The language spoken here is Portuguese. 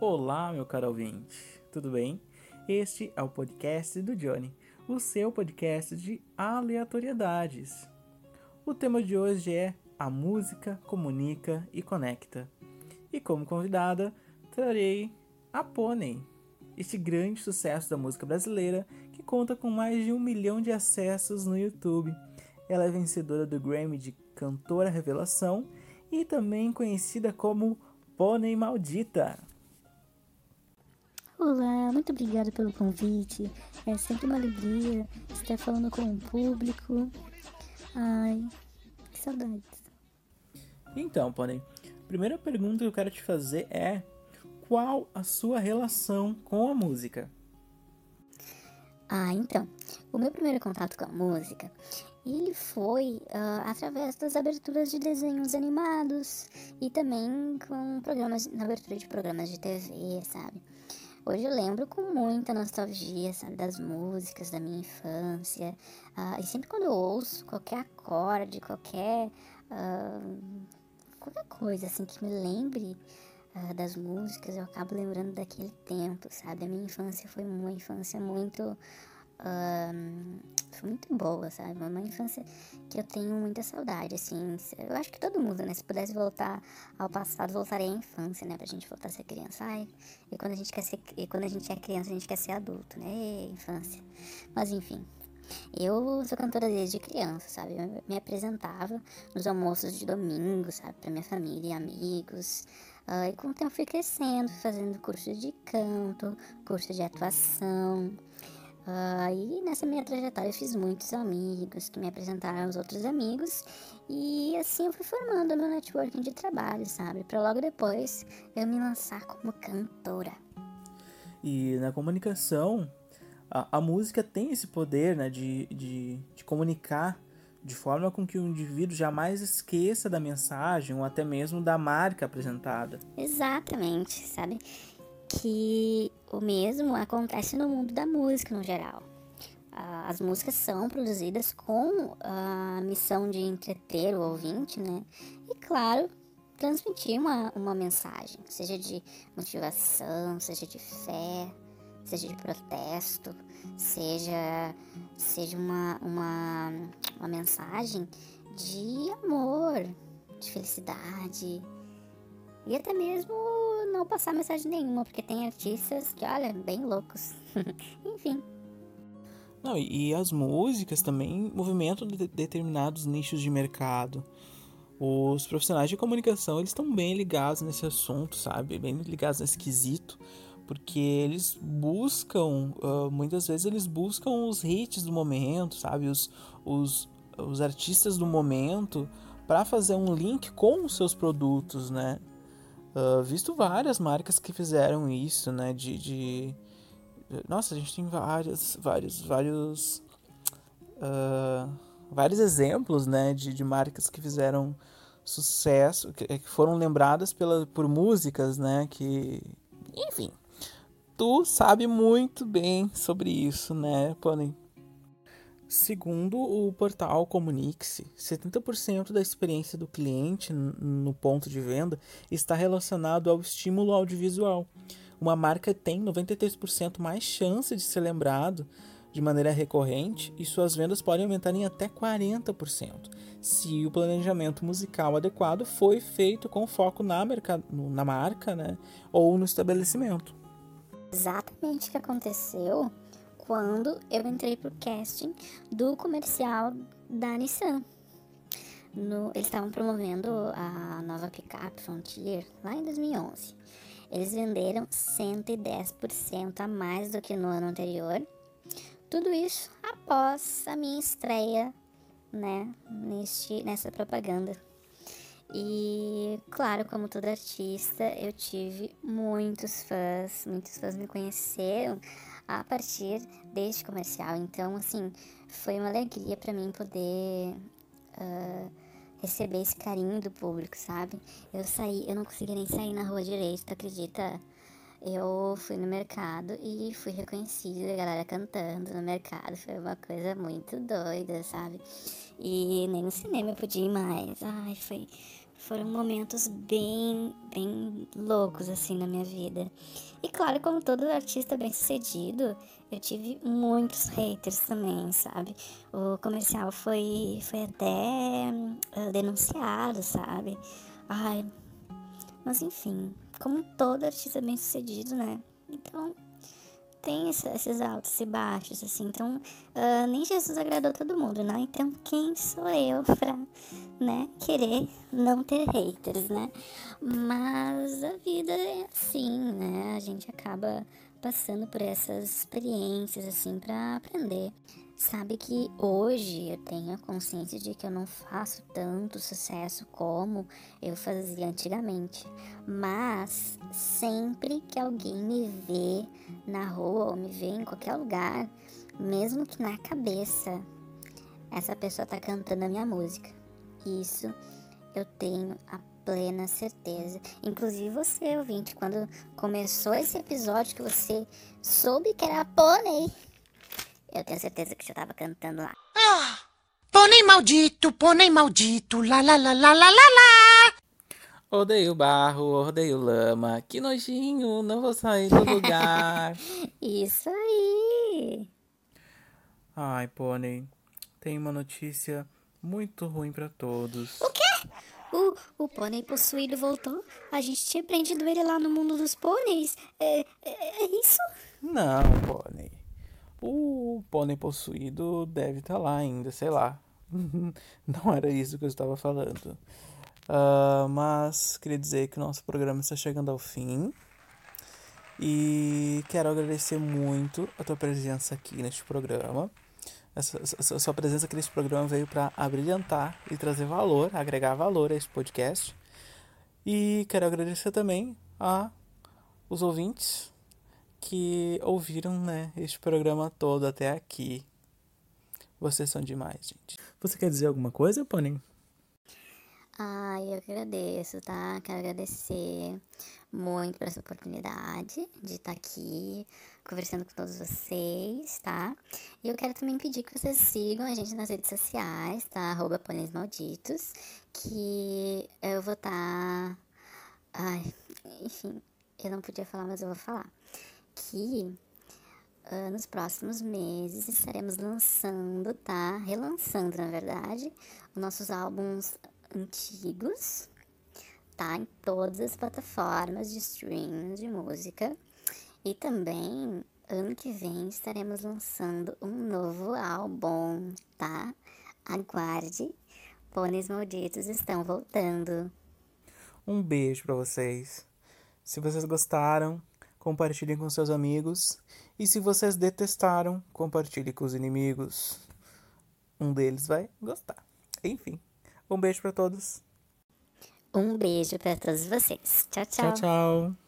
Olá, meu caro ouvinte, tudo bem? Este é o podcast do Johnny, o seu podcast de aleatoriedades. O tema de hoje é A música comunica e conecta. E como convidada, trarei a Pônei, este grande sucesso da música brasileira que conta com mais de um milhão de acessos no YouTube. Ela é vencedora do Grammy de Cantora Revelação e também conhecida como Pônei Maldita. Olá, muito obrigada pelo convite. É sempre uma alegria estar falando com o público. Ai, que saudades. Então, Pônei, a primeira pergunta que eu quero te fazer é: qual a sua relação com a música? Ah, então, o meu primeiro contato com a música, ele foi uh, através das aberturas de desenhos animados e também com programas, na abertura de programas de TV, sabe? Hoje eu lembro com muita nostalgia, sabe, das músicas da minha infância. Uh, e sempre quando eu ouço qualquer acorde, qualquer. Uh, qualquer coisa assim que me lembre uh, das músicas, eu acabo lembrando daquele tempo, sabe? A minha infância foi uma infância muito Foi muito boa, sabe? Uma infância que eu tenho muita saudade, assim. Eu acho que todo mundo, né? Se pudesse voltar ao passado, voltaria à infância, né? Pra gente voltar a ser criança. Ai, e quando a gente quer ser. E quando a gente é criança, a gente quer ser adulto, né? E infância. Mas enfim. Eu sou cantora desde criança, sabe? Eu me apresentava nos almoços de domingo, sabe? Pra minha família e amigos. Uh, e com o tempo fui crescendo, fazendo curso de canto, curso de atuação. Uh, e nessa minha trajetória eu fiz muitos amigos que me apresentaram aos outros amigos e assim eu fui formando meu networking de trabalho, sabe? Para logo depois eu me lançar como cantora. E na comunicação, a, a música tem esse poder né, de, de, de comunicar de forma com que o indivíduo jamais esqueça da mensagem ou até mesmo da marca apresentada. Exatamente, sabe? que o mesmo acontece no mundo da música no geral. As músicas são produzidas com a missão de entreter o ouvinte, né? E claro, transmitir uma, uma mensagem, seja de motivação, seja de fé, seja de protesto, seja, seja uma, uma, uma mensagem de amor, de felicidade e até mesmo não passar mensagem nenhuma, porque tem artistas que, olha, bem loucos. Enfim. Não, e, as músicas também movimentam de determinados nichos de mercado. Os profissionais de comunicação, eles estão bem ligados nesse assunto, sabe? Bem ligados nesse quesito, porque eles buscam, uh, muitas vezes eles buscam os hits do momento, sabe? Os, os, os artistas do momento para fazer um link com os seus produtos, né? Uh, visto várias marcas que fizeram isso, né? De, de... Nossa, a gente tem várias, vários, vários, uh, vários exemplos, né? De, de marcas que fizeram sucesso, que, que foram lembradas pela, por músicas, né? Que, enfim, tu sabe muito bem sobre isso, né, Pony? Segundo o portal Comunique-se, 70% da experiência do cliente no ponto de venda está relacionado ao estímulo audiovisual. Uma marca tem 93% mais chance de ser lembrado de maneira recorrente e suas vendas podem aumentar em até 40%, se o planejamento musical adequado foi feito com foco na, na marca né, ou no estabelecimento. Exatamente o que aconteceu quando eu entrei pro casting do comercial da Nissan. No, eles estavam promovendo a nova picape Frontier lá em 2011. Eles venderam 110% a mais do que no ano anterior. Tudo isso após a minha estreia, né, neste, nessa propaganda. E, claro, como todo artista, eu tive muitos fãs, muitos fãs me conheceram a partir deste comercial. Então, assim, foi uma alegria para mim poder uh, receber esse carinho do público, sabe? Eu saí, eu não consegui nem sair na rua direito, tu acredita? Eu fui no mercado e fui reconhecida, a galera cantando no mercado. Foi uma coisa muito doida, sabe? E nem no cinema eu podia ir mais. Ai, foi, foram momentos bem, bem loucos assim na minha vida. E claro, como todo artista bem sucedido, eu tive muitos haters também, sabe? O comercial foi, foi até uh, denunciado, sabe? Ai, mas enfim, como todo artista bem sucedido, né? Então, tem esses altos e baixos, assim. Então, uh, nem Jesus agradou todo mundo, né? Então, quem sou eu pra, né, querer não ter haters, né? Mas a vida é assim, né? A gente acaba passando por essas experiências, assim, para aprender. Sabe que hoje eu tenho a consciência de que eu não faço tanto sucesso como eu fazia antigamente. Mas sempre que alguém me vê na rua ou me vê em qualquer lugar, mesmo que na cabeça, essa pessoa tá cantando a minha música. Isso eu tenho a plena certeza. Inclusive você, ouvinte, quando começou esse episódio que você soube que era pônei eu tenho certeza que já tava cantando lá. Ah, pônei maldito, pônei maldito, lá lá lá lá lá lá lá. Odeio barro, odeio lama, que nojinho, não vou sair do lugar. Isso aí. Ai, pônei, tem uma notícia muito ruim para todos. O quê? O, o pônei possuído voltou? A gente tinha prendido ele lá no mundo dos pôneis. É, é, é isso? Não, pônei. O pônei possuído deve estar tá lá ainda, sei lá. Não era isso que eu estava falando. Uh, mas queria dizer que o nosso programa está chegando ao fim. E quero agradecer muito a tua presença aqui neste programa. Essa sua presença aqui neste programa veio para abrilhantar e trazer valor, agregar valor a este podcast. E quero agradecer também a os ouvintes que ouviram, né, este programa todo até aqui. Vocês são demais, gente. Você quer dizer alguma coisa, Pony? Ah, eu agradeço, tá? Quero agradecer muito por essa oportunidade de estar aqui conversando com todos vocês, tá? E eu quero também pedir que vocês sigam a gente nas redes sociais, tá? Arroba Malditos, que eu vou estar... Tá... Ai, enfim, eu não podia falar, mas eu vou falar que uh, nos próximos meses estaremos lançando, tá? Relançando, na verdade, os nossos álbuns antigos, tá? Em todas as plataformas de streaming de música. E também, ano que vem, estaremos lançando um novo álbum, tá? Aguarde, Pôneis Malditos estão voltando. Um beijo para vocês. Se vocês gostaram, compartilhem com seus amigos. E se vocês detestaram, compartilhe com os inimigos. Um deles vai gostar. Enfim, um beijo para todos. Um beijo para todos vocês. Tchau, tchau. Tchau, tchau.